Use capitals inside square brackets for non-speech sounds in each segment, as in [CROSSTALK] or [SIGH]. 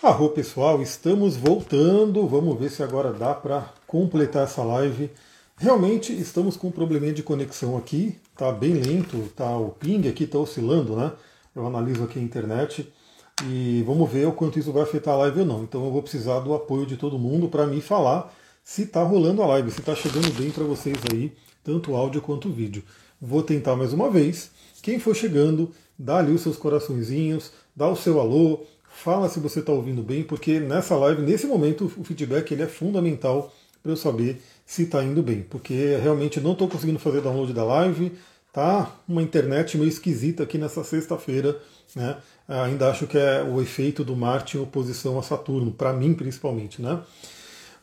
Arro pessoal, estamos voltando. Vamos ver se agora dá para completar essa live. Realmente estamos com um probleminha de conexão aqui, tá bem lento, tá o ping aqui está oscilando, né? Eu analiso aqui a internet e vamos ver o quanto isso vai afetar a live ou não. Então eu vou precisar do apoio de todo mundo para me falar se está rolando a live, se está chegando bem para vocês aí, tanto áudio quanto vídeo. Vou tentar mais uma vez. Quem for chegando, dá ali os seus coraçõezinhos, dá o seu alô, fala se você está ouvindo bem, porque nessa live, nesse momento, o feedback ele é fundamental para eu saber se está indo bem, porque realmente não estou conseguindo fazer download da live, tá uma internet meio esquisita aqui nessa sexta-feira, né? Ainda acho que é o efeito do Marte em oposição a Saturno, para mim principalmente, né?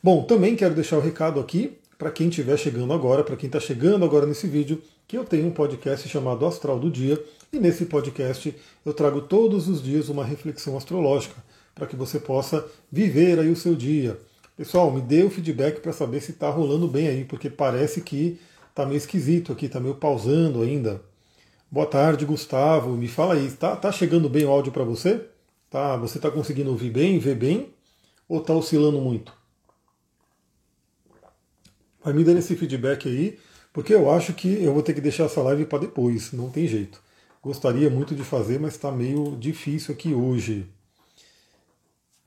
Bom, também quero deixar o recado aqui para quem estiver chegando agora, para quem está chegando agora nesse vídeo, que eu tenho um podcast chamado Astral do Dia, e nesse podcast eu trago todos os dias uma reflexão astrológica para que você possa viver aí o seu dia. Pessoal, me dê o feedback para saber se está rolando bem aí, porque parece que está meio esquisito aqui, está meio pausando ainda. Boa tarde, Gustavo. Me fala aí, está tá chegando bem o áudio para você? Tá, você está conseguindo ouvir bem, ver bem? Ou está oscilando muito? Vai me dando esse feedback aí, porque eu acho que eu vou ter que deixar essa live para depois, não tem jeito. Gostaria muito de fazer, mas está meio difícil aqui hoje.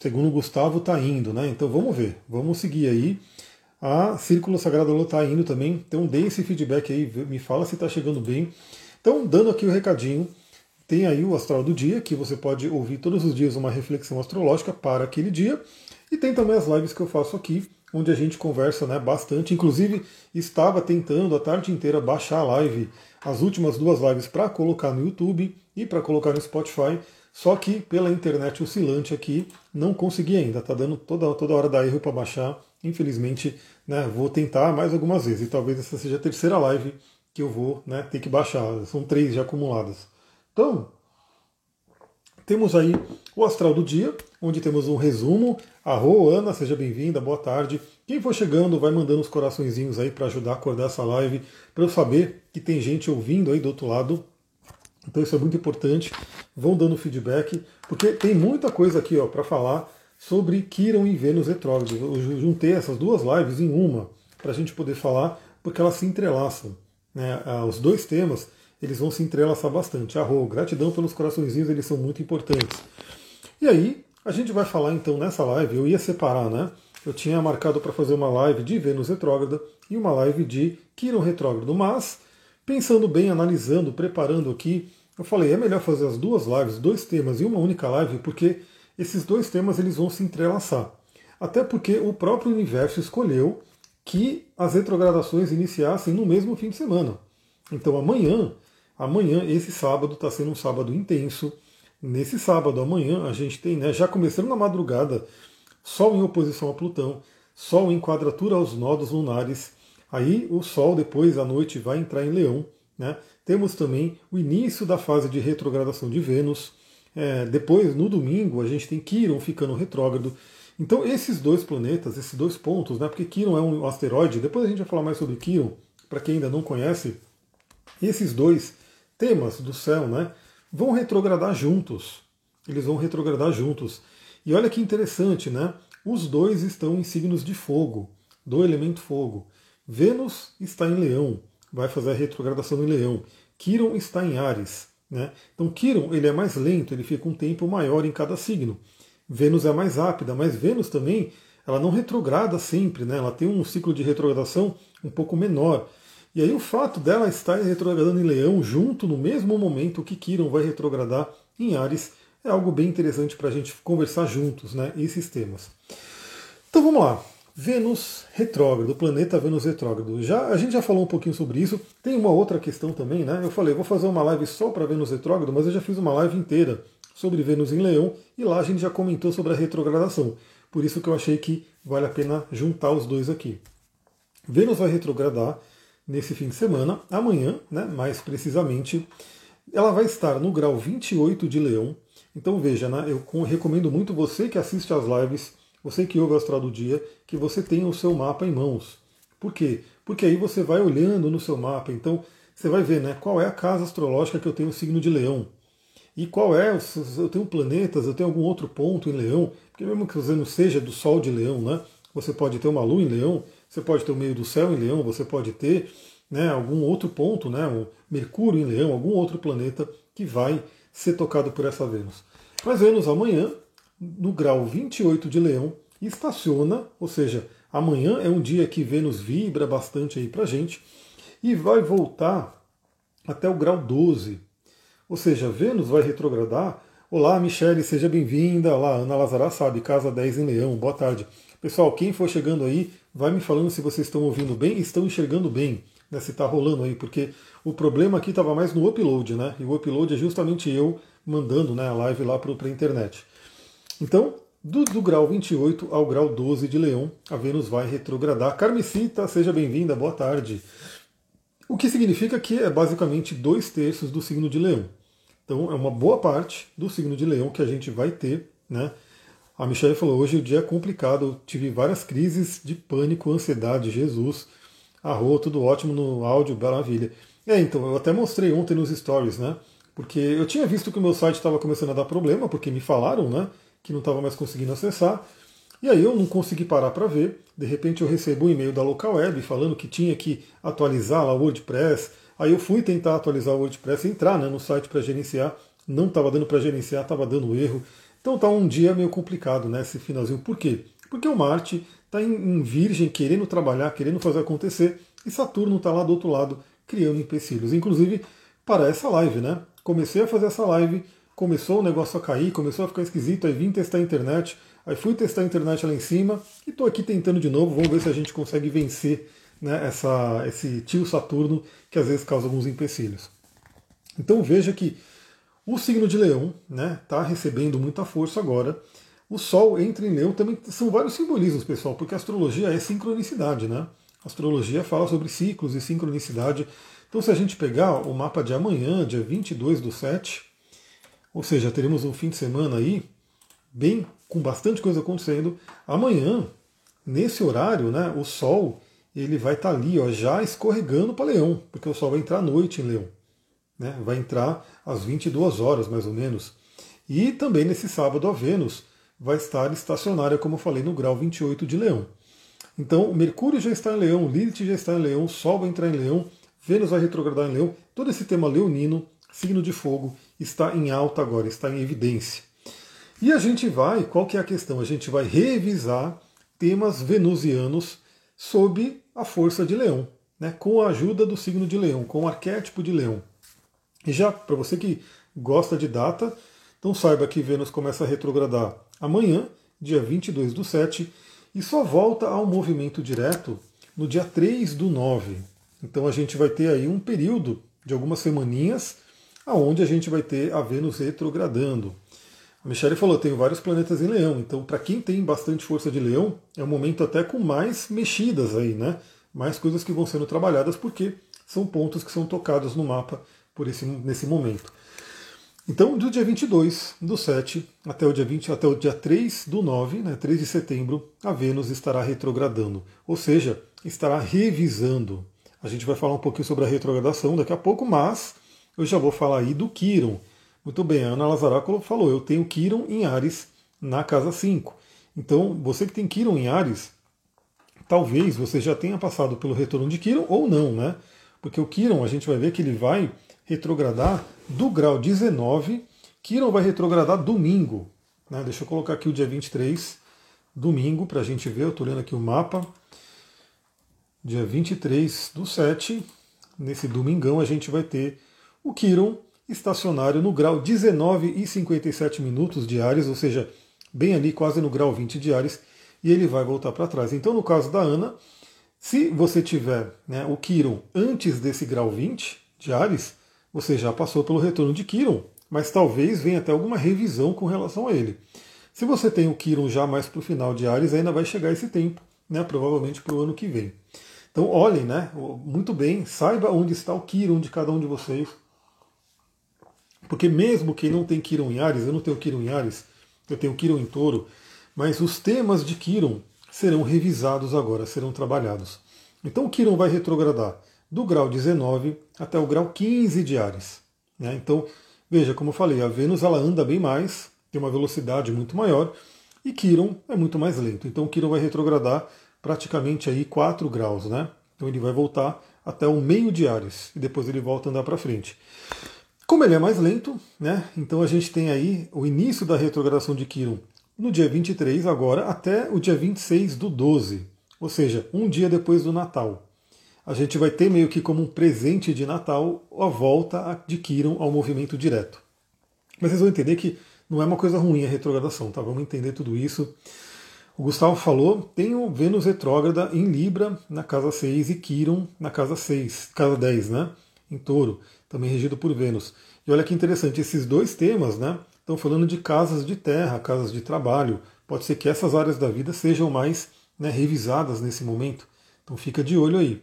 Segundo o Gustavo, está indo, né? Então vamos ver, vamos seguir aí. A Círculo Sagrado Lua está indo também, então dê esse feedback aí, me fala se está chegando bem. Então, dando aqui o recadinho, tem aí o Astral do Dia, que você pode ouvir todos os dias uma reflexão astrológica para aquele dia. E tem também as lives que eu faço aqui, onde a gente conversa né, bastante. Inclusive, estava tentando a tarde inteira baixar a live as últimas duas lives para colocar no YouTube e para colocar no Spotify, só que pela internet oscilante aqui não consegui ainda, tá dando toda, toda hora da erro para baixar. Infelizmente, né, vou tentar mais algumas vezes e talvez essa seja a terceira live que eu vou né, ter que baixar. São três já acumuladas. Então, temos aí o astral do dia, onde temos um resumo. Arro, Ana, seja bem-vinda, boa tarde. Quem for chegando, vai mandando os coraçõezinhos aí para ajudar a acordar essa live, para eu saber que tem gente ouvindo aí do outro lado. Então isso é muito importante. Vão dando feedback, porque tem muita coisa aqui para falar sobre Kiron e Vênus retrógrado. Eu juntei essas duas lives em uma para a gente poder falar, porque elas se entrelaçam. Né? Ah, os dois temas eles vão se entrelaçar bastante. Arro, gratidão pelos coraçõezinhos, eles são muito importantes. E aí, a gente vai falar então nessa live, eu ia separar, né? Eu tinha marcado para fazer uma live de Vênus retrógrada e uma live de Quiron retrógrado, mas pensando bem, analisando, preparando aqui, eu falei, é melhor fazer as duas lives, dois temas e uma única live, porque esses dois temas eles vão se entrelaçar. Até porque o próprio universo escolheu que as retrogradações iniciassem no mesmo fim de semana. Então amanhã Amanhã, esse sábado, está sendo um sábado intenso. Nesse sábado, amanhã, a gente tem, né, já começando na madrugada, Sol em oposição a Plutão, Sol em quadratura aos nodos lunares. Aí o Sol, depois à noite, vai entrar em Leão. Né? Temos também o início da fase de retrogradação de Vênus. É, depois, no domingo, a gente tem Quiron ficando retrógrado. Então, esses dois planetas, esses dois pontos, né, porque Quiron é um asteroide, depois a gente vai falar mais sobre Quiron, para quem ainda não conhece, esses dois temas do céu, né, vão retrogradar juntos. Eles vão retrogradar juntos. E olha que interessante, né? Os dois estão em signos de fogo, do elemento fogo. Vênus está em Leão, vai fazer a retrogradação em Leão. Quiron está em Ares. Né? Então Quiron ele é mais lento, ele fica um tempo maior em cada signo. Vênus é mais rápida, mas Vênus também ela não retrograda sempre, né? ela tem um ciclo de retrogradação um pouco menor. E aí o fato dela estar retrogradando em Leão junto no mesmo momento que Quiron vai retrogradar em Ares é algo bem interessante para a gente conversar juntos, né? Esses temas. Então vamos lá. Vênus retrógrado, planeta Vênus retrógrado. Já, a gente já falou um pouquinho sobre isso. Tem uma outra questão também, né? Eu falei, vou fazer uma live só para Vênus retrógrado, mas eu já fiz uma live inteira sobre Vênus em Leão e lá a gente já comentou sobre a retrogradação. Por isso que eu achei que vale a pena juntar os dois aqui. Vênus vai retrogradar nesse fim de semana. Amanhã, né, mais precisamente, ela vai estar no grau 28 de Leão. Então veja, né, eu recomendo muito você que assiste às lives, você que ouve o Astral do Dia, que você tenha o seu mapa em mãos. Por quê? Porque aí você vai olhando no seu mapa, então você vai ver né, qual é a casa astrológica que eu tenho o signo de Leão. e qual é, eu tenho planetas, eu tenho algum outro ponto em Leão, porque mesmo que você não seja do Sol de Leão, né? Você pode ter uma Lua em Leão, você pode ter o meio do céu em Leão, você pode ter né, algum outro ponto, né, um Mercúrio em Leão, algum outro planeta que vai ser tocado por essa Vênus. Mas Vênus amanhã, no grau 28 de Leão, estaciona, ou seja, amanhã é um dia que Vênus vibra bastante aí pra gente, e vai voltar até o grau 12. Ou seja, Vênus vai retrogradar. Olá, Michele, seja bem-vinda. Olá, Ana Lazará sabe, casa 10 em Leão. Boa tarde. Pessoal, quem for chegando aí, vai me falando se vocês estão ouvindo bem estão enxergando bem, né, se está rolando aí, porque o problema aqui estava mais no upload, né? E o upload é justamente eu mandando né, a live lá para a internet. Então, do, do, grau 28 ao grau 12 de Leão, a Vênus vai retrogradar. Carmesita, seja bem-vinda, boa tarde. O que significa que é basicamente dois terços do signo de Leão. Então, é uma boa parte do signo de Leão que a gente vai ter, né? A Michelle falou: hoje o dia é complicado, tive várias crises de pânico, ansiedade, Jesus. Arro, tudo ótimo no áudio, maravilha. É, então, eu até mostrei ontem nos stories, né? Porque eu tinha visto que o meu site estava começando a dar problema, porque me falaram, né? Que não estava mais conseguindo acessar. E aí eu não consegui parar para ver. De repente eu recebo um e-mail da local web falando que tinha que atualizar lá o WordPress. Aí eu fui tentar atualizar o WordPress, entrar né, no site para gerenciar. Não estava dando para gerenciar, estava dando erro. Então está um dia meio complicado, né? Esse finalzinho. Por quê? Porque o Marte está em, em Virgem, querendo trabalhar, querendo fazer acontecer, e Saturno está lá do outro lado, criando empecilhos. Inclusive para essa live, né? Comecei a fazer essa live, começou o negócio a cair, começou a ficar esquisito, aí vim testar a internet, aí fui testar a internet lá em cima e estou aqui tentando de novo, vamos ver se a gente consegue vencer né, essa, esse tio Saturno que às vezes causa alguns empecilhos. Então veja que o signo de Leão está né, tá recebendo muita força agora. O Sol entra em Leão também são vários simbolismos, pessoal, porque a astrologia é sincronicidade, né? A astrologia fala sobre ciclos e sincronicidade. Então, se a gente pegar o mapa de amanhã, dia 22 do 7, ou seja, teremos um fim de semana aí, bem com bastante coisa acontecendo. Amanhã, nesse horário, né, o Sol ele vai estar tá ali, ó, já escorregando para Leão, porque o Sol vai entrar à noite em Leão né, vai entrar às 22 horas mais ou menos. E também nesse sábado a Vênus vai estar estacionária, como eu falei, no grau 28 de Leão. Então, Mercúrio já está em Leão, Lilith já está em Leão, Sol vai entrar em Leão, Vênus vai retrogradar em Leão. Todo esse tema leonino, signo de fogo, está em alta agora, está em evidência. E a gente vai, qual que é a questão? A gente vai revisar temas venusianos sob a força de Leão, né, com a ajuda do signo de Leão, com o arquétipo de Leão. E já para você que gosta de data, então saiba que Vênus começa a retrogradar amanhã, dia 22 do 7, e só volta ao movimento direto no dia 3 do 9. Então a gente vai ter aí um período de algumas semaninhas aonde a gente vai ter a Vênus retrogradando. A Michelle falou, tenho vários planetas em Leão, então para quem tem bastante força de Leão, é um momento até com mais mexidas aí, né? Mais coisas que vão sendo trabalhadas porque são pontos que são tocados no mapa por esse, nesse momento. Então, do dia 22 do 7 até o dia 20, até o dia 3 do 9, né, 3 de setembro, a Vênus estará retrogradando, ou seja, estará revisando. A gente vai falar um pouquinho sobre a retrogradação daqui a pouco, mas eu já vou falar aí do Quiron. Muito bem, a Ana Lazaráculo falou, eu tenho Quiron em Ares na casa 5. Então, você que tem Quiron em Ares, talvez você já tenha passado pelo retorno de Quiron ou não, né? Porque o Quiron, a gente vai ver que ele vai retrogradar do grau 19. Quiron vai retrogradar domingo. Né? Deixa eu colocar aqui o dia 23, domingo, para a gente ver. Eu estou olhando aqui o mapa. Dia 23 do 7, nesse domingão, a gente vai ter o Quiron estacionário no grau 19 e 57 minutos diários, ou seja, bem ali, quase no grau 20 diários, e ele vai voltar para trás. Então, no caso da Ana, se você tiver né, o Quiron antes desse grau 20 diários, você já passou pelo retorno de Kiron, mas talvez venha até alguma revisão com relação a ele. Se você tem o Kiron já mais para o final de Ares, ainda vai chegar esse tempo, né, provavelmente para o ano que vem. Então olhem, né, muito bem, saiba onde está o Kiron de cada um de vocês. Porque mesmo quem não tem Kiron em Ares, eu não tenho Kiron em Ares, eu tenho Kiron em Touro, mas os temas de Kiron serão revisados agora, serão trabalhados. Então o Kiron vai retrogradar do grau 19 até o grau 15 de Ares. Né? Então, Veja, como eu falei, a Vênus ela anda bem mais, tem uma velocidade muito maior, e Quiron é muito mais lento. Então Quiron vai retrogradar praticamente aí 4 graus, né? Então ele vai voltar até o meio de Ares e depois ele volta a andar para frente. Como ele é mais lento, né? Então a gente tem aí o início da retrogradação de Quiron no dia 23 agora até o dia 26 do 12, ou seja, um dia depois do Natal. A gente vai ter meio que como um presente de Natal a volta de Quiron ao movimento direto. Mas vocês vão entender que não é uma coisa ruim a retrogradação, tá? Vamos entender tudo isso. O Gustavo falou, tem o Vênus retrógrada em Libra na casa 6 e Quiron na casa 6, casa 10, né? Em touro, também regido por Vênus. E olha que interessante, esses dois temas, né? Estão falando de casas de terra, casas de trabalho. Pode ser que essas áreas da vida sejam mais né, revisadas nesse momento. Então fica de olho aí.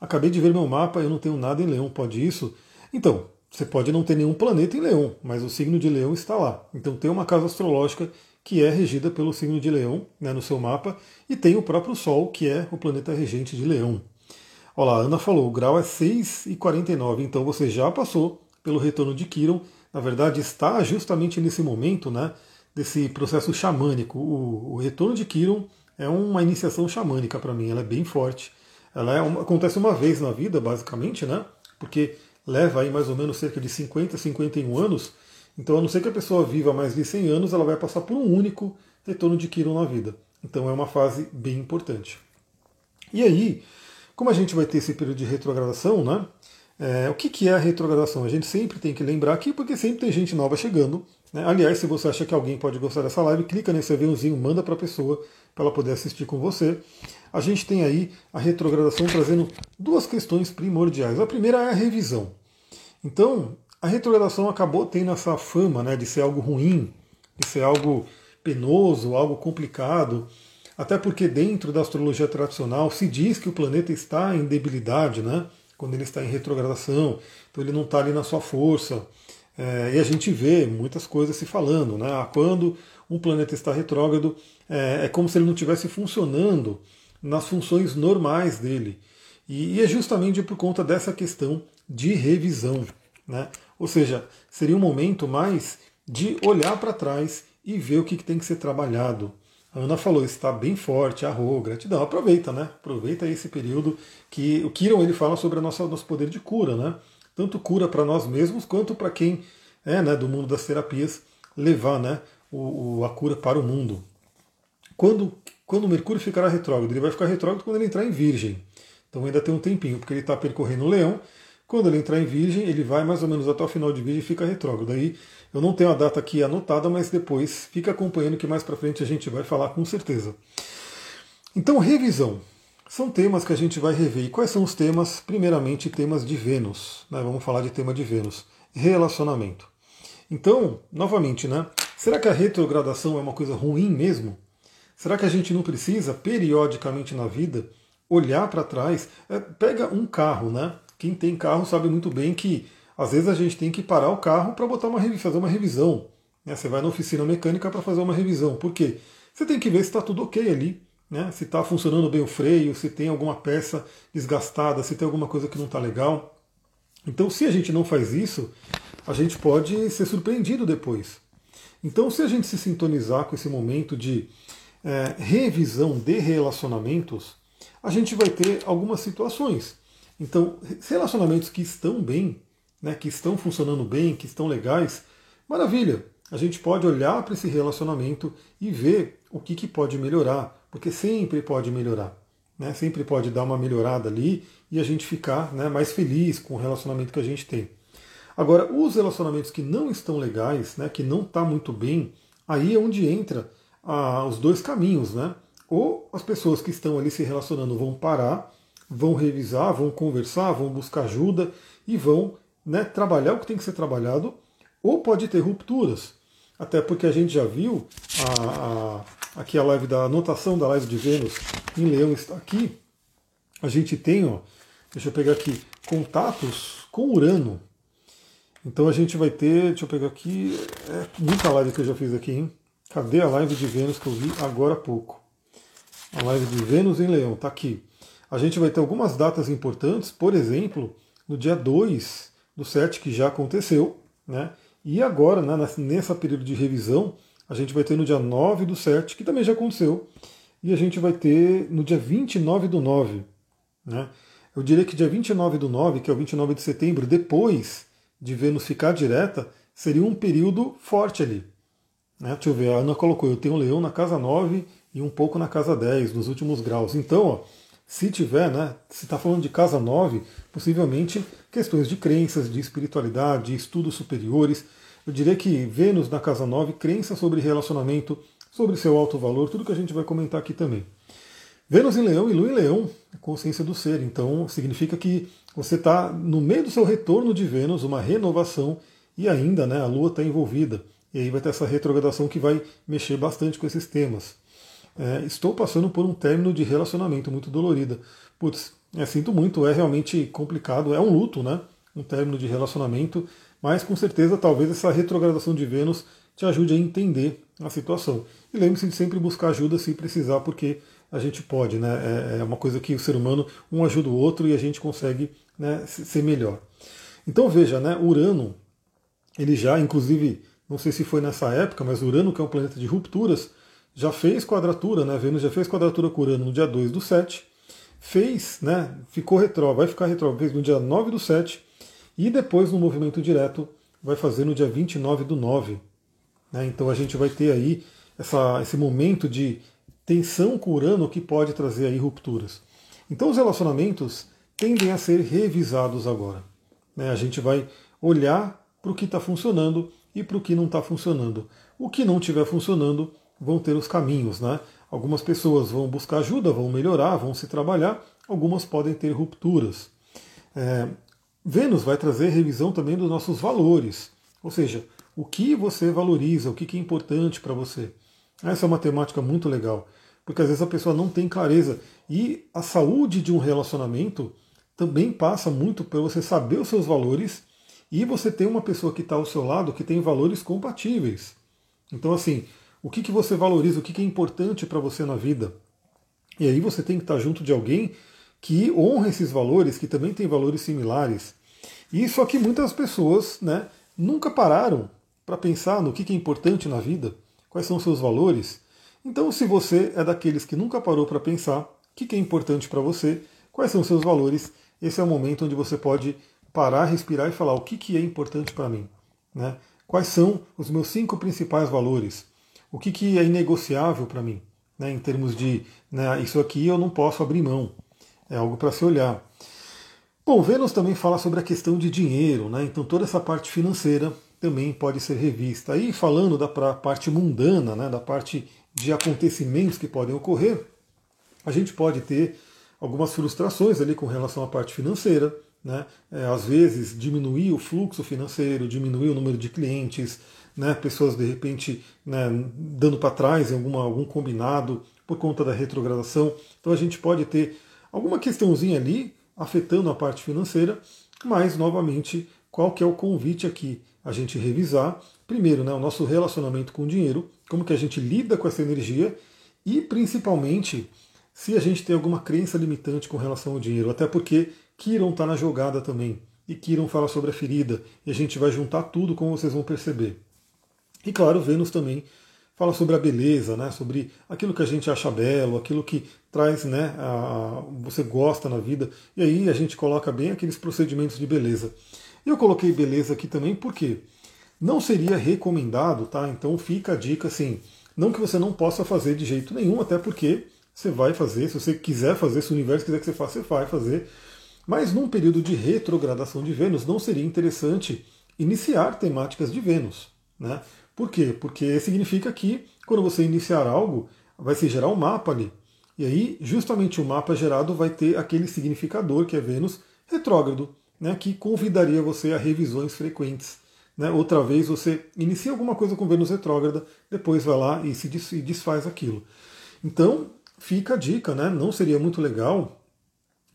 Acabei de ver meu mapa, eu não tenho nada em Leão, pode isso? Então, você pode não ter nenhum planeta em Leão, mas o signo de Leão está lá. Então tem uma casa astrológica que é regida pelo signo de Leão né, no seu mapa, e tem o próprio Sol, que é o planeta regente de Leão. Olha lá, a Ana falou, o grau é 6,49, então você já passou pelo retorno de Quiron. Na verdade, está justamente nesse momento né, desse processo xamânico. O, o retorno de Quiron é uma iniciação xamânica para mim, ela é bem forte. Ela é uma, acontece uma vez na vida, basicamente, né? Porque leva aí mais ou menos cerca de 50, 51 anos. Então, a não ser que a pessoa viva mais de 100 anos, ela vai passar por um único retorno de Quiron na vida. Então, é uma fase bem importante. E aí, como a gente vai ter esse período de retrogradação, né? É, o que, que é a retrogradação? A gente sempre tem que lembrar aqui, porque sempre tem gente nova chegando. Né? Aliás, se você acha que alguém pode gostar dessa live, clica nesse aviãozinho, manda para a pessoa, para ela poder assistir com você. A gente tem aí a retrogradação trazendo duas questões primordiais. A primeira é a revisão. Então, a retrogradação acabou tendo essa fama né, de ser algo ruim, de ser algo penoso, algo complicado, até porque dentro da astrologia tradicional se diz que o planeta está em debilidade, né? Quando ele está em retrogradação, então ele não está ali na sua força. É, e a gente vê muitas coisas se falando, né? Ah, quando um planeta está retrógrado, é, é como se ele não estivesse funcionando nas funções normais dele. E, é justamente por conta dessa questão de revisão. Né? Ou seja, seria um momento mais de olhar para trás e ver o que, tem que ser trabalhado. A Ana falou, está bem forte, arro, gratidão. Aproveita, né? Aproveita esse período que o Kiron ele fala sobre o nosso, nosso poder de cura, né? Tanto cura para nós mesmos quanto para quem é né, do mundo das terapias levar né, o, o, a cura para o mundo. Quando, quando o Mercúrio ficará retrógrado? Ele vai ficar retrógrado quando ele entrar em Virgem. Então ainda tem um tempinho, porque ele está percorrendo o Leão quando ele entrar em Virgem, ele vai mais ou menos até o final de Virgem e fica retrógrado. Aí eu não tenho a data aqui anotada, mas depois fica acompanhando que mais para frente a gente vai falar com certeza. Então, revisão. São temas que a gente vai rever. E quais são os temas? Primeiramente, temas de Vênus. Né? Vamos falar de tema de Vênus. Relacionamento. Então, novamente, né? Será que a retrogradação é uma coisa ruim mesmo? Será que a gente não precisa, periodicamente na vida, olhar para trás? É, pega um carro, né? Quem tem carro sabe muito bem que às vezes a gente tem que parar o carro para botar uma fazer uma revisão. Né? Você vai na oficina mecânica para fazer uma revisão. Por quê? Você tem que ver se está tudo ok ali, né? se está funcionando bem o freio, se tem alguma peça desgastada, se tem alguma coisa que não está legal. Então, se a gente não faz isso, a gente pode ser surpreendido depois. Então, se a gente se sintonizar com esse momento de é, revisão de relacionamentos, a gente vai ter algumas situações. Então, relacionamentos que estão bem, né, que estão funcionando bem, que estão legais, maravilha. A gente pode olhar para esse relacionamento e ver o que, que pode melhorar, porque sempre pode melhorar. Né, sempre pode dar uma melhorada ali e a gente ficar né, mais feliz com o relacionamento que a gente tem. Agora, os relacionamentos que não estão legais, né, que não está muito bem, aí é onde entra ah, os dois caminhos. Né? Ou as pessoas que estão ali se relacionando vão parar vão revisar, vão conversar, vão buscar ajuda e vão né, trabalhar o que tem que ser trabalhado, ou pode ter rupturas. Até porque a gente já viu a, a, aqui a live da anotação da live de Vênus em Leão está aqui. A gente tem, ó, deixa eu pegar aqui, contatos com Urano. Então a gente vai ter, deixa eu pegar aqui, é muita live que eu já fiz aqui, hein? Cadê a live de Vênus que eu vi agora há pouco? A live de Vênus em Leão, tá aqui a gente vai ter algumas datas importantes, por exemplo, no dia 2 do 7, que já aconteceu, né? E agora, né, nessa período de revisão, a gente vai ter no dia 9 do 7, que também já aconteceu, e a gente vai ter no dia 29 do 9. Né? Eu diria que dia 29 do 9, que é o 29 de setembro, depois de Vênus ficar direta, seria um período forte ali. Né? Deixa eu ver, a Ana colocou, eu tenho um leão na casa 9 e um pouco na casa 10, nos últimos graus. Então, ó, se tiver, né, se está falando de casa 9, possivelmente questões de crenças, de espiritualidade, de estudos superiores. Eu diria que Vênus na casa 9, crença sobre relacionamento, sobre seu alto valor, tudo que a gente vai comentar aqui também. Vênus em Leão e Lua em Leão, consciência do ser. Então significa que você está no meio do seu retorno de Vênus, uma renovação, e ainda né, a Lua está envolvida. E aí vai ter essa retrogradação que vai mexer bastante com esses temas. É, estou passando por um término de relacionamento muito dolorida. Putz, é, sinto muito, é realmente complicado, é um luto, né? Um término de relacionamento, mas com certeza talvez essa retrogradação de Vênus te ajude a entender a situação. E lembre-se de sempre buscar ajuda se precisar, porque a gente pode, né? É, é uma coisa que o ser humano um ajuda o outro e a gente consegue né, ser melhor. Então veja, né? Urano, ele já, inclusive, não sei se foi nessa época, mas Urano, que é um planeta de rupturas, já fez quadratura, né? Vênus já fez quadratura com Urano no dia 2 do 7, fez, né? Ficou retró, vai ficar retró, fez no dia 9 do 7, e depois no movimento direto vai fazer no dia 29 do 9. Né? Então a gente vai ter aí essa, esse momento de tensão com Urano que pode trazer aí rupturas. Então os relacionamentos tendem a ser revisados agora. Né? A gente vai olhar para o que está funcionando e para o que não está funcionando. O que não estiver funcionando vão ter os caminhos. Né? Algumas pessoas vão buscar ajuda, vão melhorar, vão se trabalhar, algumas podem ter rupturas. É, Vênus vai trazer revisão também dos nossos valores, ou seja, o que você valoriza, o que é importante para você. Essa é uma temática muito legal, porque às vezes a pessoa não tem clareza. E a saúde de um relacionamento também passa muito por você saber os seus valores e você ter uma pessoa que está ao seu lado que tem valores compatíveis. Então, assim, o que, que você valoriza, o que, que é importante para você na vida. E aí você tem que estar tá junto de alguém que honra esses valores, que também tem valores similares. E só que muitas pessoas né, nunca pararam para pensar no que, que é importante na vida quais são os seus valores. Então, se você é daqueles que nunca parou para pensar o que é importante para você, quais são os seus valores, esse é o momento onde você pode parar, respirar e falar o que é importante para mim. Né? Quais são os meus cinco principais valores? O que é inegociável para mim? Né? Em termos de né, isso aqui eu não posso abrir mão. É algo para se olhar. Bom, Vênus também fala sobre a questão de dinheiro, né? então toda essa parte financeira também pode ser revista. Aí falando da parte mundana, né, da parte de acontecimentos que podem ocorrer, a gente pode ter algumas frustrações ali com relação à parte financeira, né? É, às vezes diminuir o fluxo financeiro, diminuir o número de clientes, né? pessoas de repente né, dando para trás em alguma, algum combinado por conta da retrogradação. Então a gente pode ter alguma questãozinha ali afetando a parte financeira, mas novamente qual que é o convite aqui? A gente revisar, primeiro, né, o nosso relacionamento com o dinheiro, como que a gente lida com essa energia e principalmente se a gente tem alguma crença limitante com relação ao dinheiro, até porque Kiron está na jogada também. E Kiron fala sobre a ferida, e a gente vai juntar tudo, como vocês vão perceber. E claro, Vênus também fala sobre a beleza, né? sobre aquilo que a gente acha belo, aquilo que traz, né, a, você gosta na vida. E aí a gente coloca bem aqueles procedimentos de beleza. Eu coloquei beleza aqui também porque não seria recomendado, tá? Então fica a dica assim, não que você não possa fazer de jeito nenhum, até porque você vai fazer, se você quiser fazer, se o universo quiser que você faça, você vai fazer. Mas num período de retrogradação de Vênus, não seria interessante iniciar temáticas de Vênus. Né? Por quê? Porque significa que quando você iniciar algo, vai se gerar um mapa ali. E aí, justamente o mapa gerado vai ter aquele significador que é Vênus retrógrado né, que convidaria você a revisões frequentes. Né? Outra vez você inicia alguma coisa com Vênus retrógrada, depois vai lá e se desfaz aquilo. Então, fica a dica, né? não seria muito legal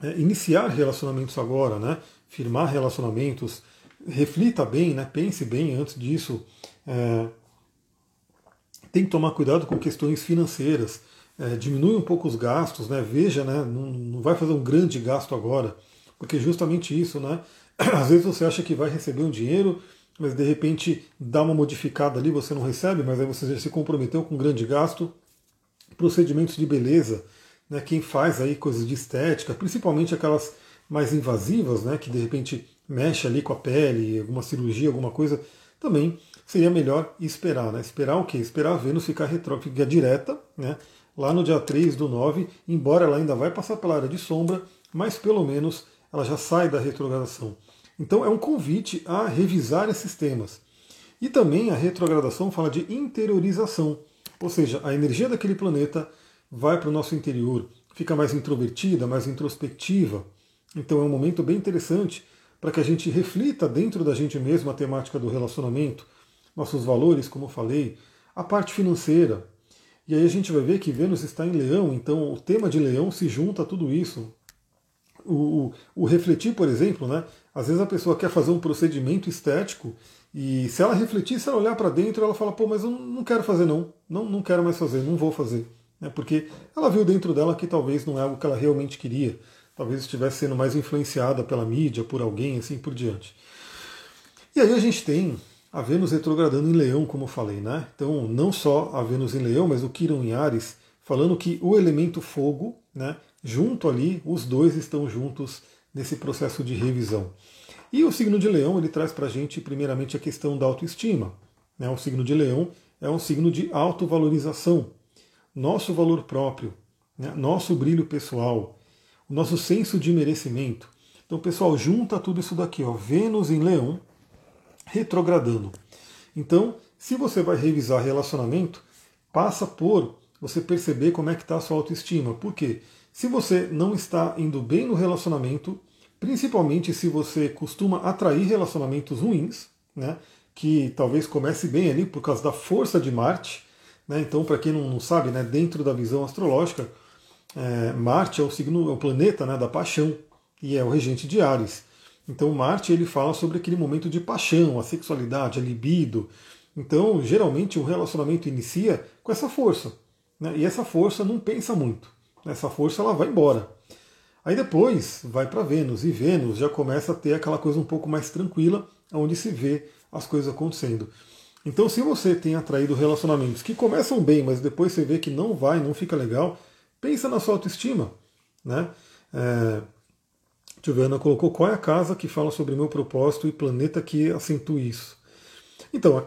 é, iniciar relacionamentos agora, né? firmar relacionamentos, reflita bem, né? pense bem antes disso. É, tem que tomar cuidado com questões financeiras, é, diminui um pouco os gastos, né? veja, né? Não, não vai fazer um grande gasto agora porque justamente isso, né? [CLEARS THROAT] Às vezes você acha que vai receber um dinheiro, mas de repente dá uma modificada ali, você não recebe, mas aí você já se comprometeu com um grande gasto. Procedimentos de beleza, né, quem faz aí coisas de estética, principalmente aquelas mais invasivas, né, que de repente mexe ali com a pele, alguma cirurgia, alguma coisa, também seria melhor esperar. Né? Esperar o quê? Esperar a Vênus ficar retrógrada direta, né? lá no dia 3 do 9, embora ela ainda vai passar pela área de sombra, mas pelo menos ela já sai da retrogradação. Então é um convite a revisar esses temas. E também a retrogradação fala de interiorização, ou seja, a energia daquele planeta vai para o nosso interior, fica mais introvertida, mais introspectiva. Então é um momento bem interessante para que a gente reflita dentro da gente mesmo a temática do relacionamento, nossos valores, como eu falei, a parte financeira. E aí a gente vai ver que Vênus está em Leão, então o tema de Leão se junta a tudo isso. O, o, o refletir, por exemplo, né? Às vezes a pessoa quer fazer um procedimento estético e se ela refletir, se ela olhar para dentro, ela fala, pô, mas eu não quero fazer não, não, não quero mais fazer, não vou fazer. É porque ela viu dentro dela que talvez não é algo que ela realmente queria, talvez estivesse sendo mais influenciada pela mídia, por alguém, assim por diante. E aí a gente tem a Vênus retrogradando em Leão, como eu falei, né? Então, não só a Vênus em Leão, mas o Quirón em Ares, falando que o elemento fogo, né, junto ali, os dois estão juntos nesse processo de revisão. E o signo de Leão, ele traz para a gente, primeiramente, a questão da autoestima. Né? O signo de Leão é um signo de autovalorização, nosso valor próprio, né? nosso brilho pessoal, o nosso senso de merecimento. Então, pessoal, junta tudo isso daqui, ó, Vênus em Leão, retrogradando. Então, se você vai revisar relacionamento, passa por você perceber como é que está a sua autoestima. Por quê? Se você não está indo bem no relacionamento, principalmente se você costuma atrair relacionamentos ruins, né, que talvez comece bem ali por causa da força de Marte. Né, então, para quem não sabe, né, dentro da visão astrológica, é, Marte é o signo, é o planeta né, da paixão e é o regente de Ares. Então, Marte ele fala sobre aquele momento de paixão, a sexualidade, a libido. Então, geralmente, o relacionamento inicia com essa força. Né, e essa força não pensa muito. Essa força ela vai embora. Aí depois vai para Vênus, e Vênus já começa a ter aquela coisa um pouco mais tranquila, onde se vê as coisas acontecendo. Então, se você tem atraído relacionamentos que começam bem, mas depois você vê que não vai, não fica legal, pensa na sua autoestima. Né? É, colocou qual é a casa que fala sobre meu propósito e planeta que acentua isso. Então,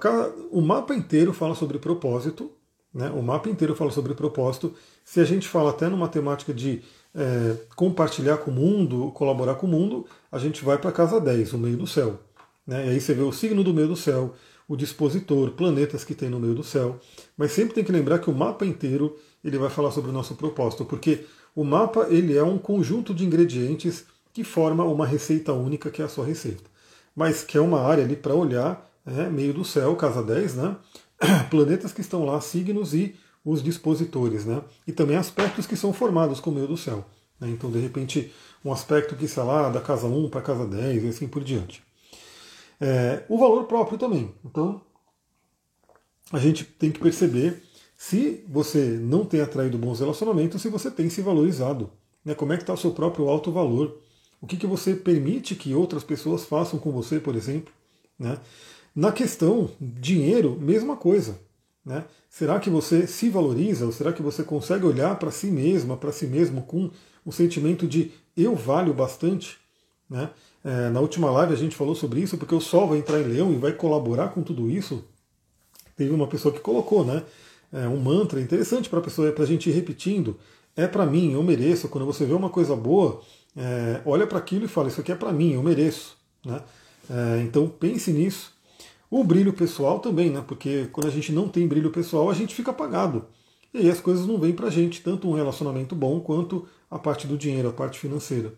o mapa inteiro fala sobre propósito, né? o mapa inteiro fala sobre propósito. Se a gente fala até numa temática de é, compartilhar com o mundo, colaborar com o mundo, a gente vai para a casa 10, o meio do céu. Né? E aí você vê o signo do meio do céu, o dispositor, planetas que tem no meio do céu. Mas sempre tem que lembrar que o mapa inteiro ele vai falar sobre o nosso propósito, porque o mapa ele é um conjunto de ingredientes que forma uma receita única, que é a sua receita. Mas que é uma área ali para olhar, é, meio do céu, casa 10, né? [CLEARS THROAT] planetas que estão lá, signos e os dispositores, né? E também aspectos que são formados com o meio do céu. Né? Então, de repente, um aspecto que, sei lá, da casa 1 para casa 10 e assim por diante. É, o valor próprio também. Então, a gente tem que perceber se você não tem atraído bons relacionamentos, se você tem se valorizado. Né? Como é que está o seu próprio alto valor? O que, que você permite que outras pessoas façam com você, por exemplo? Né? Na questão dinheiro, mesma coisa. Né? Será que você se valoriza ou será que você consegue olhar para si mesma, para si mesmo, com o sentimento de eu valho bastante? Né? É, na última live a gente falou sobre isso, porque o Sol vai entrar em Leão e vai colaborar com tudo isso. Teve uma pessoa que colocou né, é, um mantra interessante para a pessoa, para a gente ir repetindo. É para mim, eu mereço. Quando você vê uma coisa boa, é, olha para aquilo e fala: Isso aqui é para mim, eu mereço. Né? É, então pense nisso o brilho pessoal também, né? Porque quando a gente não tem brilho pessoal, a gente fica apagado. E aí as coisas não vêm pra gente, tanto um relacionamento bom quanto a parte do dinheiro, a parte financeira.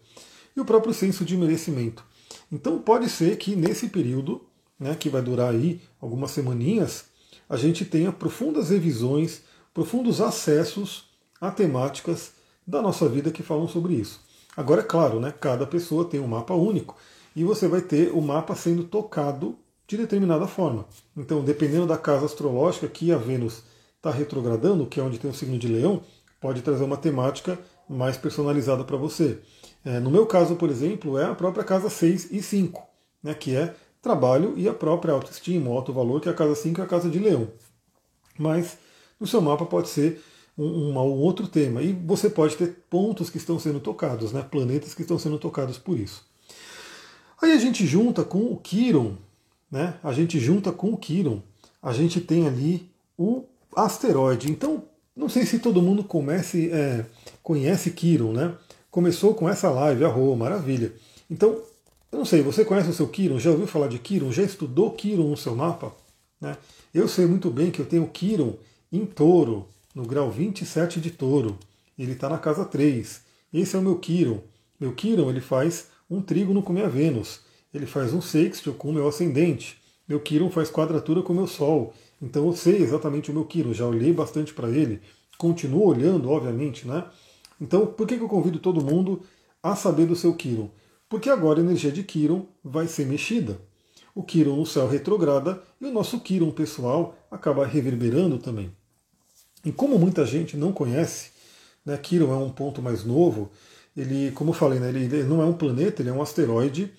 E o próprio senso de merecimento. Então pode ser que nesse período, né, que vai durar aí algumas semaninhas, a gente tenha profundas revisões, profundos acessos a temáticas da nossa vida que falam sobre isso. Agora, é claro, né, cada pessoa tem um mapa único e você vai ter o mapa sendo tocado de determinada forma. Então, dependendo da casa astrológica que a Vênus está retrogradando, que é onde tem o signo de Leão, pode trazer uma temática mais personalizada para você. É, no meu caso, por exemplo, é a própria casa 6 e 5, né, que é trabalho e a própria autoestima, o alto valor, que é a casa 5 é a casa de leão. Mas no seu mapa pode ser um, um, um, outro tema. E você pode ter pontos que estão sendo tocados, né? planetas que estão sendo tocados por isso. Aí a gente junta com o Quiron, né? a gente junta com o Quiron, a gente tem ali o asteroide. Então, não sei se todo mundo comece, é, conhece Quiron, né? Começou com essa live, a Rô, maravilha. Então, eu não sei, você conhece o seu Quiron? Já ouviu falar de Quiron? Já estudou Quiron no seu mapa? Né? Eu sei muito bem que eu tenho Quiron em touro, no grau 27 de touro. Ele está na casa 3. Esse é o meu Quiron. Meu Quiron ele faz um trígono com minha Vênus. Ele faz um sextil com o meu ascendente. Meu Quiron faz quadratura com o meu Sol. Então eu sei exatamente o meu Quiron, já olhei bastante para ele. Continuo olhando, obviamente, né? Então, por que, eu convido todo mundo a saber do seu Quiron? Porque agora a energia de Quiron vai ser mexida. O Quiron no céu retrograda e o nosso Quiron pessoal acaba reverberando também. E como muita gente não conhece, né, Quiron é um ponto mais novo, ele, como eu falei, né, ele, ele não é um planeta, ele é um asteroide,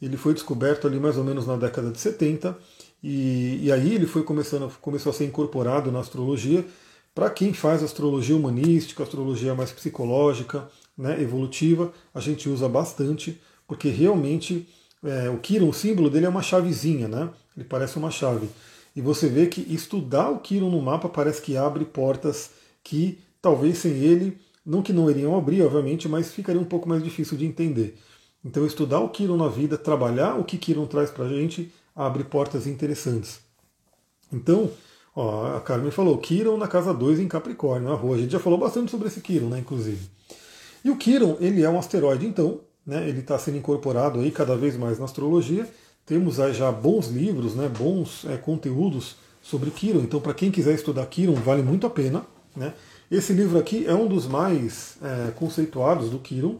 ele foi descoberto ali mais ou menos na década de 70, e, e aí ele foi começando, começou a ser incorporado na astrologia, para quem faz astrologia humanística, astrologia mais psicológica, né, evolutiva, a gente usa bastante, porque realmente é, o Quiron, o símbolo dele é uma chavezinha, né? Ele parece uma chave. E você vê que estudar o Quiron no mapa parece que abre portas que talvez sem ele, não que não iriam abrir, obviamente, mas ficaria um pouco mais difícil de entender. Então estudar o Quiron na vida, trabalhar o que Quiron traz para a gente, abre portas interessantes. Então, ó, a Carmen falou, Quiron na casa 2 em Capricórnio, a rua. A gente já falou bastante sobre esse Quiron, né, inclusive. E o Quiron, ele é um asteroide, então, né, ele está sendo incorporado aí cada vez mais na astrologia, temos aí já bons livros, né, bons é, conteúdos sobre Kiron. Então, para quem quiser estudar Kiron, vale muito a pena. Né? Esse livro aqui é um dos mais é, conceituados do Kiron,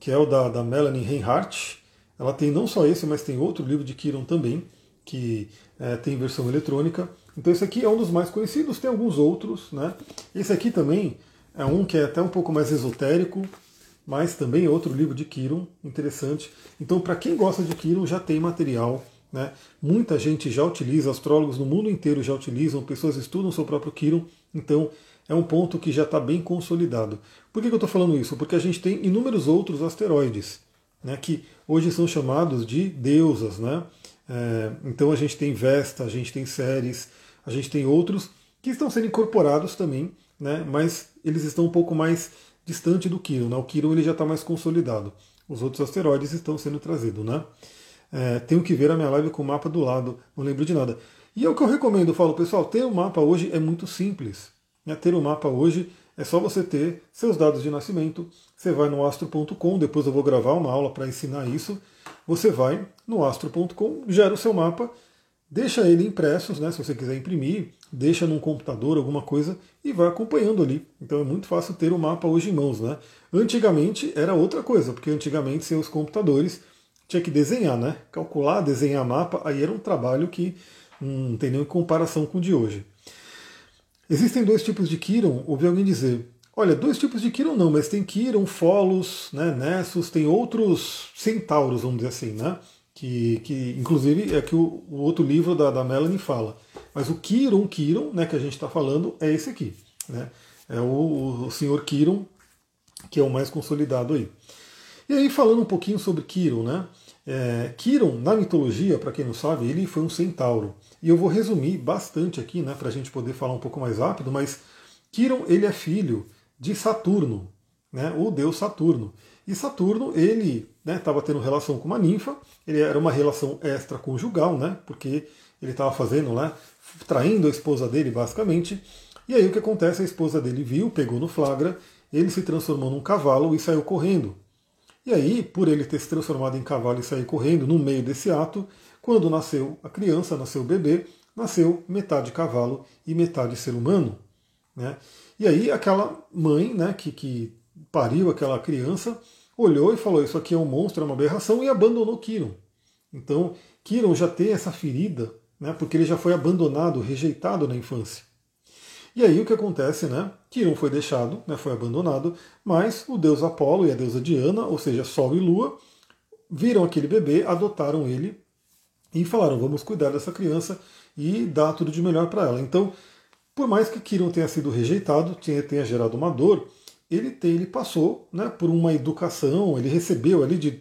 que é o da, da Melanie Reinhardt. Ela tem não só esse, mas tem outro livro de Kiron também, que é, tem versão eletrônica. Então, esse aqui é um dos mais conhecidos, tem alguns outros. Né? Esse aqui também é um que é até um pouco mais esotérico, mas também é outro livro de Kiron, interessante. Então, para quem gosta de Kiron, já tem material. Né? Muita gente já utiliza, astrólogos no mundo inteiro já utilizam, pessoas estudam seu próprio Kiron, então é um ponto que já está bem consolidado. Por que, que eu estou falando isso? Porque a gente tem inúmeros outros asteroides, né, que hoje são chamados de deusas. Né? É, então a gente tem Vesta, a gente tem Ceres, a gente tem outros que estão sendo incorporados também, né, mas eles estão um pouco mais distante do Quiron. Né? O Quiron ele já está mais consolidado. Os outros asteroides estão sendo trazidos. Né? É, tenho que ver a minha live com o mapa do lado, não lembro de nada. E é o que eu recomendo, eu falo, pessoal, ter um mapa hoje é muito simples. Né? Ter um mapa hoje é só você ter seus dados de nascimento, você vai no astro.com, depois eu vou gravar uma aula para ensinar isso. Você vai no astro.com, gera o seu mapa, deixa ele impressos, né, se você quiser imprimir, deixa num computador, alguma coisa, e vai acompanhando ali. Então é muito fácil ter o mapa hoje em mãos. Né? Antigamente era outra coisa, porque antigamente sem os computadores tinha que desenhar, né? Calcular, desenhar mapa, aí era um trabalho que não tem nenhuma comparação com o de hoje. Existem dois tipos de Kiron, ouvi alguém dizer. Olha, dois tipos de Kiron não, mas tem Kiron, Folos, né, Nessus, tem outros centauros, vamos dizer assim, né? Que, que inclusive é que o, o outro livro da, da Melanie fala. Mas o Kiron, Kiron, né, que a gente está falando, é esse aqui. Né? É o, o senhor Kiron, que é o mais consolidado aí. E aí, falando um pouquinho sobre Kiron, né? É, Kiron, na mitologia, para quem não sabe, ele foi um centauro. E eu vou resumir bastante aqui, né, para a gente poder falar um pouco mais rápido, mas Kiron, ele é filho de Saturno, né, o deus Saturno. E Saturno, ele estava né, tendo relação com uma ninfa, ele era uma relação extraconjugal, né, porque ele estava fazendo, né, traindo a esposa dele, basicamente. E aí o que acontece? A esposa dele viu, pegou no flagra, ele se transformou num cavalo e saiu correndo. E aí, por ele ter se transformado em cavalo e sair correndo no meio desse ato, quando nasceu a criança, nasceu o bebê, nasceu metade cavalo e metade ser humano. Né? E aí aquela mãe né, que, que pariu aquela criança olhou e falou: Isso aqui é um monstro, é uma aberração, e abandonou Kiron. Então, Kiron já tem essa ferida né, porque ele já foi abandonado, rejeitado na infância. E aí o que acontece, né? Quirón foi deixado, né, foi abandonado, mas o deus Apolo e a deusa Diana, ou seja, Sol e Lua, viram aquele bebê, adotaram ele e falaram: vamos cuidar dessa criança e dar tudo de melhor para ela. Então, por mais que Kiron tenha sido rejeitado, tenha, tenha gerado uma dor, ele, ele passou né, por uma educação, ele recebeu ali de,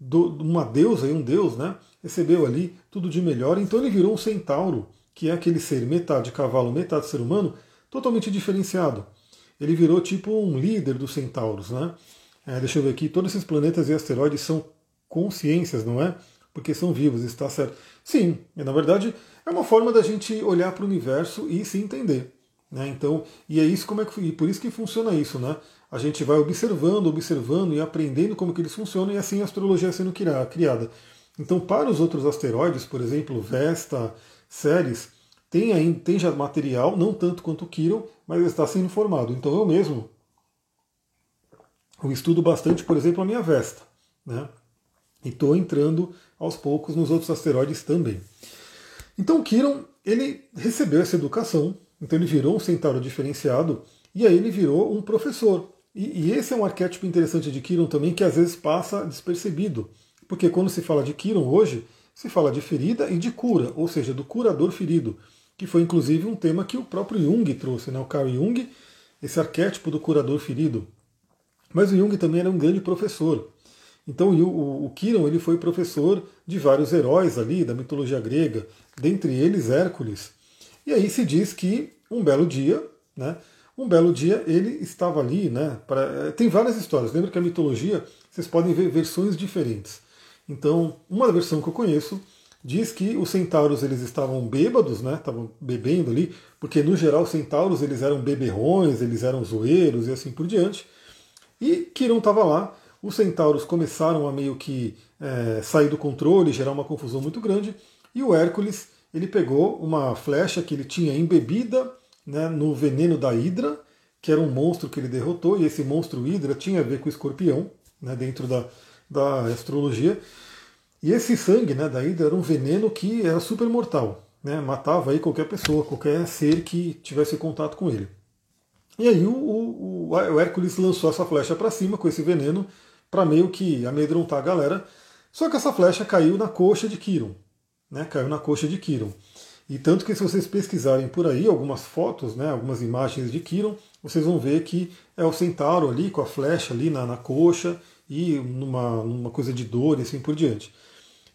de uma deusa e um deus, né, recebeu ali tudo de melhor, então ele virou um centauro, que é aquele ser metade cavalo, metade ser humano, totalmente diferenciado. Ele virou tipo um líder dos centauros. Né? É, deixa eu ver aqui, todos esses planetas e asteroides são consciências, não é? Porque são vivos, está certo. Sim, na verdade é uma forma da gente olhar para o universo e se entender. Né? Então, e é isso como é que e por isso que funciona isso, né? A gente vai observando, observando e aprendendo como que eles funcionam e assim a astrologia sendo criada. Então, para os outros asteroides, por exemplo, Vesta, Ceres, tem, ainda, tem já material, não tanto quanto o Quirón, mas está sendo formado. Então eu mesmo eu estudo bastante, por exemplo, a minha Vesta. Né? E estou entrando aos poucos nos outros asteroides também. Então Quirón, ele recebeu essa educação, então ele virou um centauro diferenciado, e aí ele virou um professor. E, e esse é um arquétipo interessante de Quirón também, que às vezes passa despercebido. Porque quando se fala de Quirón hoje, se fala de ferida e de cura, ou seja, do curador ferido, que foi inclusive um tema que o próprio Jung trouxe, né? o Carl Jung, esse arquétipo do curador ferido. Mas o Jung também era um grande professor. Então o, o Kiron ele foi professor de vários heróis ali da mitologia grega, dentre eles Hércules. E aí se diz que um belo dia, né, um belo dia ele estava ali, né, pra, tem várias histórias. Lembra que a mitologia vocês podem ver versões diferentes. Então, uma versão que eu conheço diz que os centauros eles estavam bêbados, né? Estavam bebendo ali, porque no geral os centauros eles eram beberrões, eles eram zoeiros e assim por diante. E Quirón estava lá, os centauros começaram a meio que é, sair do controle, gerar uma confusão muito grande, e o Hércules ele pegou uma flecha que ele tinha embebida né, no veneno da Hidra, que era um monstro que ele derrotou, e esse monstro Hidra tinha a ver com o escorpião, né, dentro da, da astrologia. E esse sangue né, da Hidra era um veneno que era super mortal, né, matava aí qualquer pessoa, qualquer ser que tivesse contato com ele. E aí o, o, o Hércules lançou essa flecha para cima com esse veneno para meio que amedrontar a galera. Só que essa flecha caiu na coxa de Kiron, né, caiu na coxa de Kiron. E tanto que se vocês pesquisarem por aí algumas fotos, né, algumas imagens de Kiron, vocês vão ver que é o centauro ali com a flecha ali na, na coxa e numa, numa coisa de dor e assim por diante.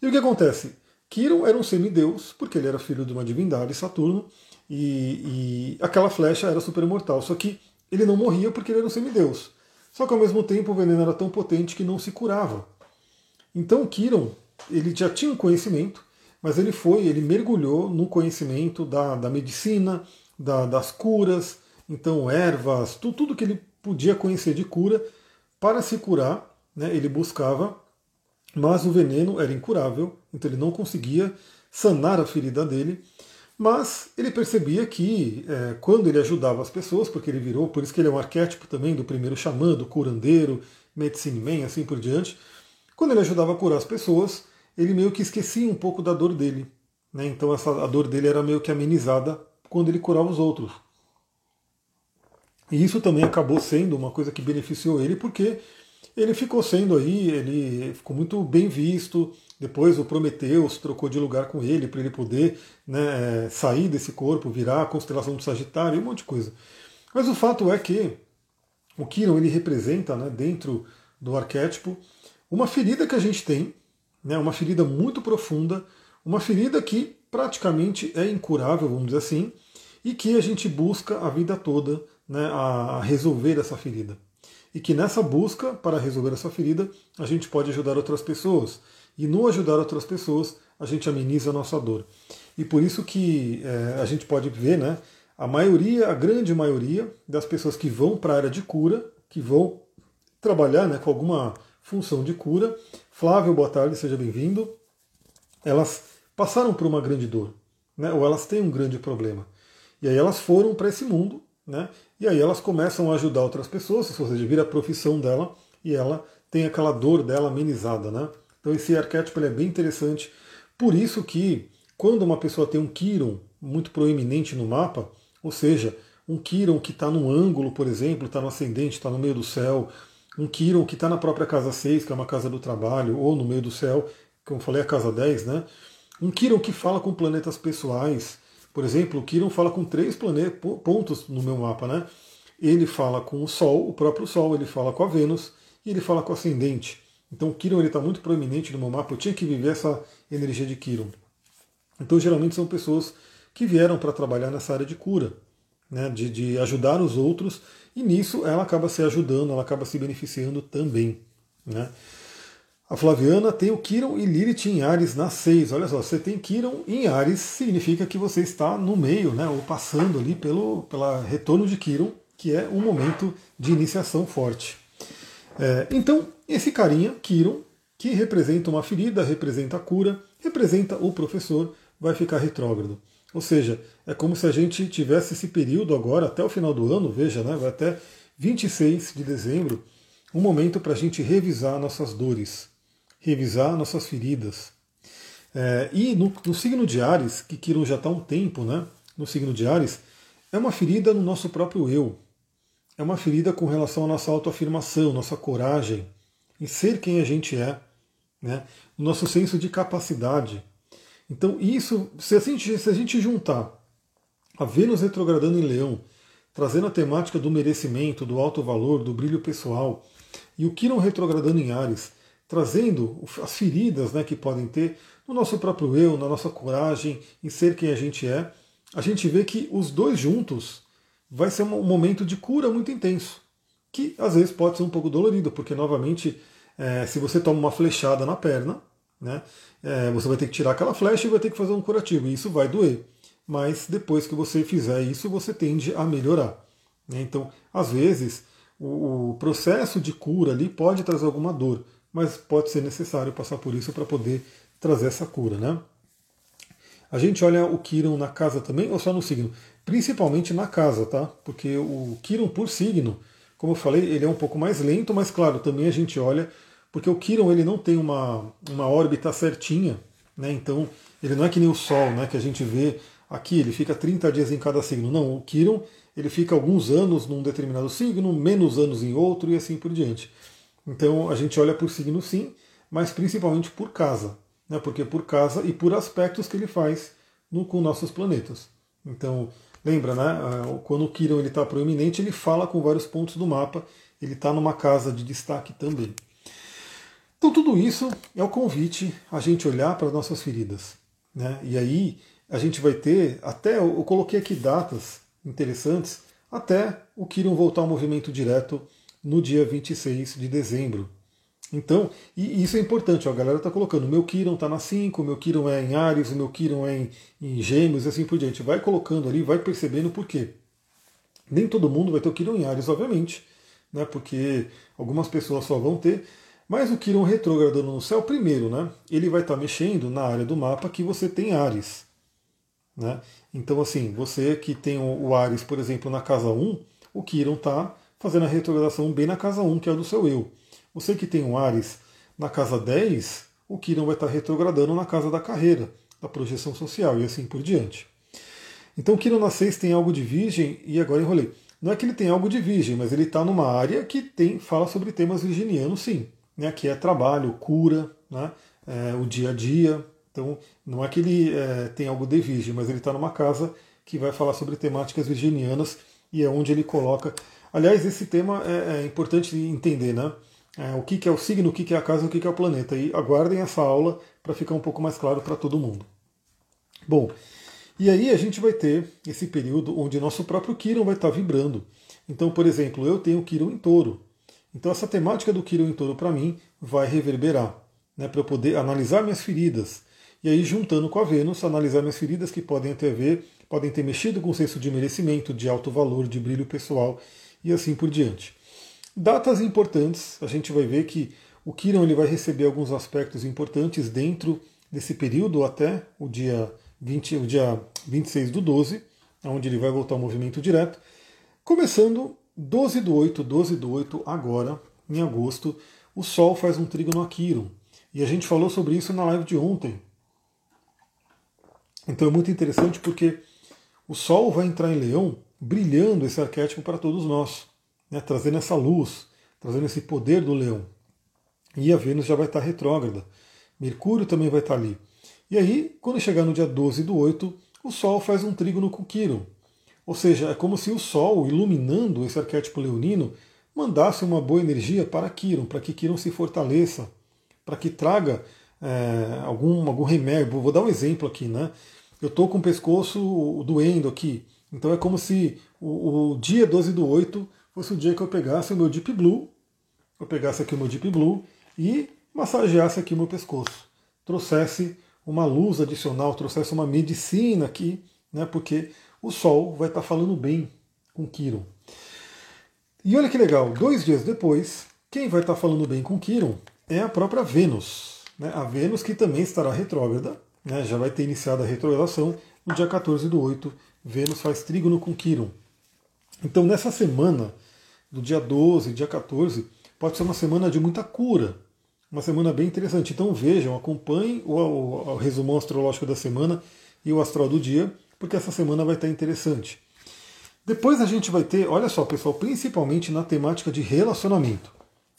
E o que acontece? Quiron era um semideus, porque ele era filho de uma divindade, Saturno, e, e aquela flecha era super mortal. Só que ele não morria porque ele era um semideus. Só que ao mesmo tempo o veneno era tão potente que não se curava. Então Quiron, ele já tinha um conhecimento, mas ele foi, ele mergulhou no conhecimento da, da medicina, da, das curas, então ervas, tudo, tudo que ele podia conhecer de cura para se curar né, ele buscava, mas o veneno era incurável, então ele não conseguia sanar a ferida dele. Mas ele percebia que é, quando ele ajudava as pessoas, porque ele virou, por isso que ele é um arquétipo também do primeiro xamã, do curandeiro, medicine man, assim por diante, quando ele ajudava a curar as pessoas, ele meio que esquecia um pouco da dor dele. Né? Então essa, a dor dele era meio que amenizada quando ele curava os outros. E isso também acabou sendo uma coisa que beneficiou ele, porque ele ficou sendo aí, ele ficou muito bem visto. Depois o Prometeus trocou de lugar com ele para ele poder né, sair desse corpo, virar a constelação do Sagitário, um monte de coisa. Mas o fato é que o Kiron ele representa, né, dentro do arquétipo, uma ferida que a gente tem, né, uma ferida muito profunda, uma ferida que praticamente é incurável, vamos dizer assim, e que a gente busca a vida toda né, a resolver essa ferida e que nessa busca para resolver essa ferida a gente pode ajudar outras pessoas. E no ajudar outras pessoas a gente ameniza a nossa dor. E por isso que é, a gente pode ver, né, a maioria, a grande maioria das pessoas que vão para a área de cura, que vão trabalhar né, com alguma função de cura. Flávio, boa tarde, seja bem-vindo. Elas passaram por uma grande dor, né, ou elas têm um grande problema. E aí elas foram para esse mundo né? E aí elas começam a ajudar outras pessoas, ou seja, vira a profissão dela e ela tem aquela dor dela amenizada. Né? Então esse arquétipo é bem interessante. Por isso que quando uma pessoa tem um Kiron muito proeminente no mapa, ou seja, um Kiron que está num ângulo, por exemplo, está no ascendente, está no meio do céu, um Kiron que está na própria casa 6, que é uma casa do trabalho, ou no meio do céu, como falei, a casa 10, né? Um Kiron que fala com planetas pessoais, por exemplo, o Kiron fala com três planetas, pontos no meu mapa, né? Ele fala com o Sol, o próprio Sol, ele fala com a Vênus e ele fala com o ascendente. Então o Kiron está muito proeminente no meu mapa, eu tinha que viver essa energia de Kiron. Então geralmente são pessoas que vieram para trabalhar nessa área de cura, né, de, de ajudar os outros, e nisso ela acaba se ajudando, ela acaba se beneficiando também. Né. A Flaviana tem o Kiron e Lilith em Ares na 6. Olha só, você tem Kiron em Ares, significa que você está no meio, né, ou passando ali pelo pela retorno de Kiron, que é um momento de iniciação forte. É, então, esse carinha, Kiron, que representa uma ferida, representa a cura, representa o professor, vai ficar retrógrado. Ou seja, é como se a gente tivesse esse período agora, até o final do ano, veja, né, vai até 26 de dezembro, um momento para a gente revisar nossas dores, revisar nossas feridas. É, e no, no, signo de Ares, que Quirón já está há um tempo, né, no signo de Ares, é uma ferida no nosso próprio eu. É uma ferida com relação à nossa autoafirmação, nossa coragem, em ser quem a gente é, né, no nosso senso de capacidade. Então, isso, se a gente, se a gente juntar a Vênus retrogradando em Leão, trazendo a temática do merecimento, do alto valor, do brilho pessoal, e o Quirón retrogradando em Ares, trazendo as feridas né, que podem ter no nosso próprio eu, na nossa coragem, em ser quem a gente é, a gente vê que os dois juntos vai ser um momento de cura muito intenso, que às vezes pode ser um pouco dolorido, porque novamente, é, se você toma uma flechada na perna, né? É, você vai ter que tirar aquela flecha e vai ter que fazer um curativo, e isso vai doer. Mas depois que você fizer isso, você tende a melhorar. Né? Então, às vezes, o, o processo de cura ali pode trazer alguma dor, mas pode ser necessário passar por isso para poder trazer essa cura. Né? A gente olha o Kiron na casa também, ou só no signo? Principalmente na casa, tá? Porque o Kiron por signo, como eu falei, ele é um pouco mais lento, mas claro, também a gente olha porque o Quirón ele não tem uma, uma órbita certinha, né? então ele não é que nem o Sol, né? que a gente vê aqui, ele fica 30 dias em cada signo. Não, o Quirón ele fica alguns anos num determinado signo, menos anos em outro e assim por diante. Então a gente olha por signo sim, mas principalmente por casa, né? porque por casa e por aspectos que ele faz no, com nossos planetas. Então, lembra, né? Ah, quando o Quirón está proeminente, ele fala com vários pontos do mapa, ele está numa casa de destaque também. Então, tudo isso é o convite a gente olhar para as nossas feridas. Né? E aí a gente vai ter, até eu coloquei aqui datas interessantes, até o Quirón voltar ao movimento direto no dia 26 de dezembro. Então, e isso é importante, ó, a galera está colocando, meu Quirón está na 5, meu Quirón é em Ares, meu Quirón é em, em Gêmeos e assim por diante. Vai colocando ali, vai percebendo por quê. Nem todo mundo vai ter o Quirón em Ares, obviamente, né, porque algumas pessoas só vão ter, mas o Quirón retrogradando no céu, primeiro, né, ele vai estar tá mexendo na área do mapa que você tem Ares. Né? Então, assim, você que tem o Ares, por exemplo, na casa 1, o Quirón está fazendo a retrogradação bem na casa 1, que é a do seu eu. Você que tem o Ares na casa 10, o Quirón vai estar tá retrogradando na casa da carreira, da projeção social e assim por diante. Então, o Quirón na 6 tem algo de virgem, e agora enrolei. Não é que ele tem algo de virgem, mas ele está numa área que tem fala sobre temas virginianos, sim né, que é trabalho, cura, né, é, o dia a dia. Então, não é que ele é, tem algo de virgem, mas ele está numa casa que vai falar sobre temáticas virginianas e é onde ele coloca. Aliás, esse tema é, é importante entender, né? É, o que, que, é o signo, o que, que é a casa, o que, que é o planeta. E aguardem essa aula para ficar um pouco mais claro para todo mundo. Bom, e aí a gente vai ter esse período onde nosso próprio Kiron vai estar tá vibrando. Então, por exemplo, eu tenho Kiron em touro. Então essa temática do Quirón em todo para mim vai reverberar, né, para eu poder analisar minhas feridas. E aí juntando com a Vênus, analisar minhas feridas que podem ter ver, podem ter mexido com o senso de merecimento, de alto valor, de brilho pessoal e assim por diante. Datas importantes, a gente vai ver que o Quirón ele vai receber alguns aspectos importantes dentro desse período até o dia 20, o dia 26 do 12, onde ele vai voltar ao movimento direto, começando 12 do 8, 12 do 8, agora, em agosto, o Sol faz um trígono a Quiron. E a gente falou sobre isso na live de ontem. Então é muito interessante porque o Sol vai entrar em Leão brilhando esse arquétipo para todos nós, né, trazendo essa luz, trazendo esse poder do Leão. E a Vênus já vai estar retrógrada. Mercúrio também vai estar ali. E aí, quando chegar no dia 12 do 8, o Sol faz um trígono com Quiron. Ou seja, é como se o Sol, iluminando esse arquétipo leonino, mandasse uma boa energia para Quiron, para que Quiron se fortaleça, para que traga é, algum, algum remédio. Vou dar um exemplo aqui, né? Eu estou com o pescoço doendo aqui. Então é como se o, o, dia 12 do 8 fosse o dia que eu pegasse o meu Deep Blue, eu pegasse aqui o meu Deep Blue e massageasse aqui o meu pescoço. Trouxesse uma luz adicional, trouxesse uma medicina aqui, né? Porque o Sol vai estar falando bem com Quiron. E olha que legal, dois dias depois, quem vai estar falando bem com Quiron é a própria Vênus. Né? A Vênus que também estará retrógrada, né? já vai ter iniciado a retrogradação no dia 14 do 8, Vênus faz trígono com Quiron. Então nessa semana, do dia 12, dia 14, pode ser uma semana de muita cura, uma semana bem interessante. Então vejam, acompanhem o, o, o resumão astrológico da semana e o astral do dia, porque essa semana vai estar interessante. Depois a gente vai ter, olha só pessoal, principalmente na temática de relacionamento.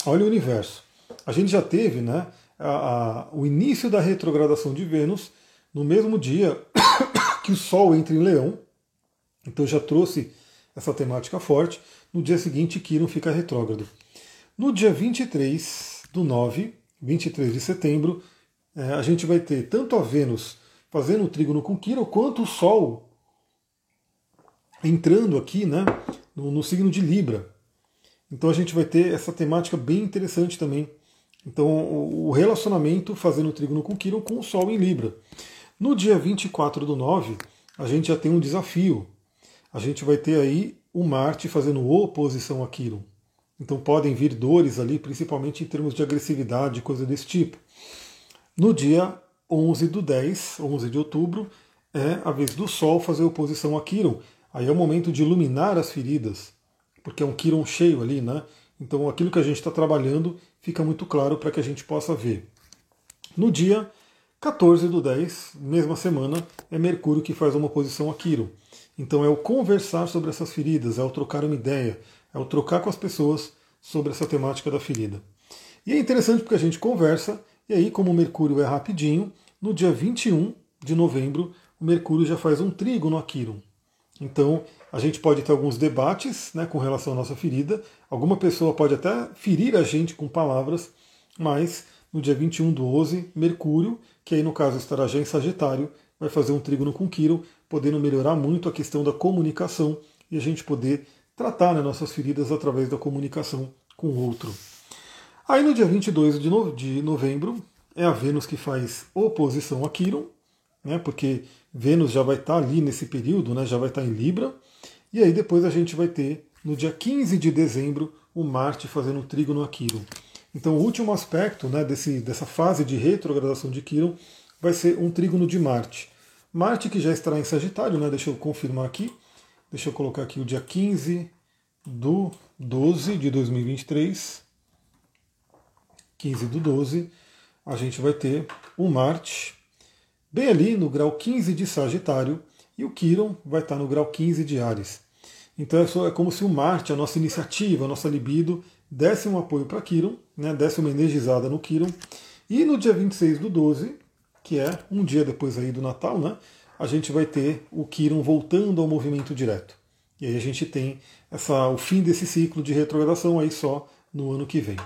Olha o universo. A gente já teve né, a, a, o início da retrogradação de Vênus no mesmo dia [COUGHS] que o Sol entra em Leão. Então já trouxe essa temática forte. No dia seguinte, Quiron fica retrógrado. No dia 23 do 9, 23 de setembro, é, a gente vai ter tanto a Vênus fazendo o trígono com Quiron, quanto o Sol entrando aqui né, no, no signo de Libra. Então a gente vai ter essa temática bem interessante também. Então o relacionamento fazendo o trígono com Quiron com o Sol em Libra. No dia 24 do 9, a gente já tem um desafio. A gente vai ter aí o Marte fazendo oposição a Quiron. Então podem vir dores ali, principalmente em termos de agressividade, coisa desse tipo. No dia 11 do 10, 11 de outubro, é a vez do Sol fazer oposição a Quiron. Aí é o momento de iluminar as feridas, porque é um Quiron cheio ali, né? Então aquilo que a gente está trabalhando fica muito claro para que a gente possa ver. No dia 14 do 10, mesma semana, é Mercúrio que faz uma oposição a Quiron. Então é o conversar sobre essas feridas, é o trocar uma ideia, é o trocar com as pessoas sobre essa temática da ferida. E é interessante porque a gente conversa, e aí, como o Mercúrio é rapidinho, no dia 21 de novembro, o Mercúrio já faz um trígono a Quiron. Então, a gente pode ter alguns debates né, com relação à nossa ferida. Alguma pessoa pode até ferir a gente com palavras, mas no dia 21 do 11, Mercúrio, que aí no caso estará já em Sagitário, vai fazer um trígono com Quiron, podendo melhorar muito a questão da comunicação e a gente poder tratar né, nossas feridas através da comunicação com o outro. Aí no dia 22 de, no, de novembro é a Vênus que faz oposição a Quiron, né, porque Vênus já vai estar ali nesse período, né, já vai estar em Libra, e aí depois a gente vai ter no dia 15 de dezembro o Marte fazendo trígono a Quiron. Então o último aspecto né, desse, dessa fase de retrogradação de Quiron vai ser um trígono de Marte. Marte que já estará em Sagitário, né, deixa eu confirmar aqui, deixa eu colocar aqui o dia 15 do 12 de 2023. 15 do 12, a gente vai ter o Marte bem ali no grau 15 de Sagitário e o Quiron vai estar no grau 15 de Ares. Então é como se o Marte, a nossa iniciativa, a nossa libido, desse um apoio para Quiron, né, desse uma energizada no Quiron. E no dia 26 do 12, que é um dia depois aí do Natal, né, a gente vai ter o Quiron voltando ao movimento direto. E aí a gente tem essa, o fim desse ciclo de retrogradação aí só no ano que vem.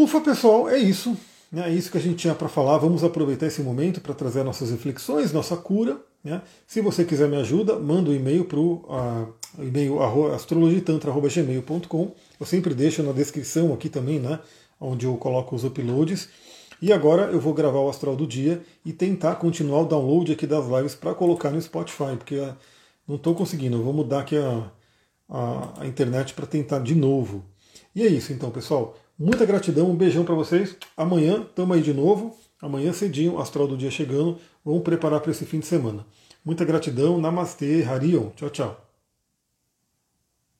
Ufa, pessoal, é isso. É isso que a gente tinha para falar. Vamos aproveitar esse momento para trazer nossas reflexões, nossa cura. Né? Se você quiser me ajuda, manda um e-mail para o uh, e-mail astrologitantra.gmail.com. Eu sempre deixo na descrição aqui também, né, onde eu coloco os uploads. E agora eu vou gravar o astral do dia e tentar continuar o download aqui das lives para colocar no Spotify, porque uh, não estou conseguindo. Eu vou mudar aqui a, a, a internet para tentar de novo. E é isso então, pessoal. Muita gratidão, um beijão para vocês. Amanhã estamos aí de novo. Amanhã cedinho, astral do dia chegando. Vamos preparar para esse fim de semana. Muita gratidão. Namastê, Harion. Tchau, tchau.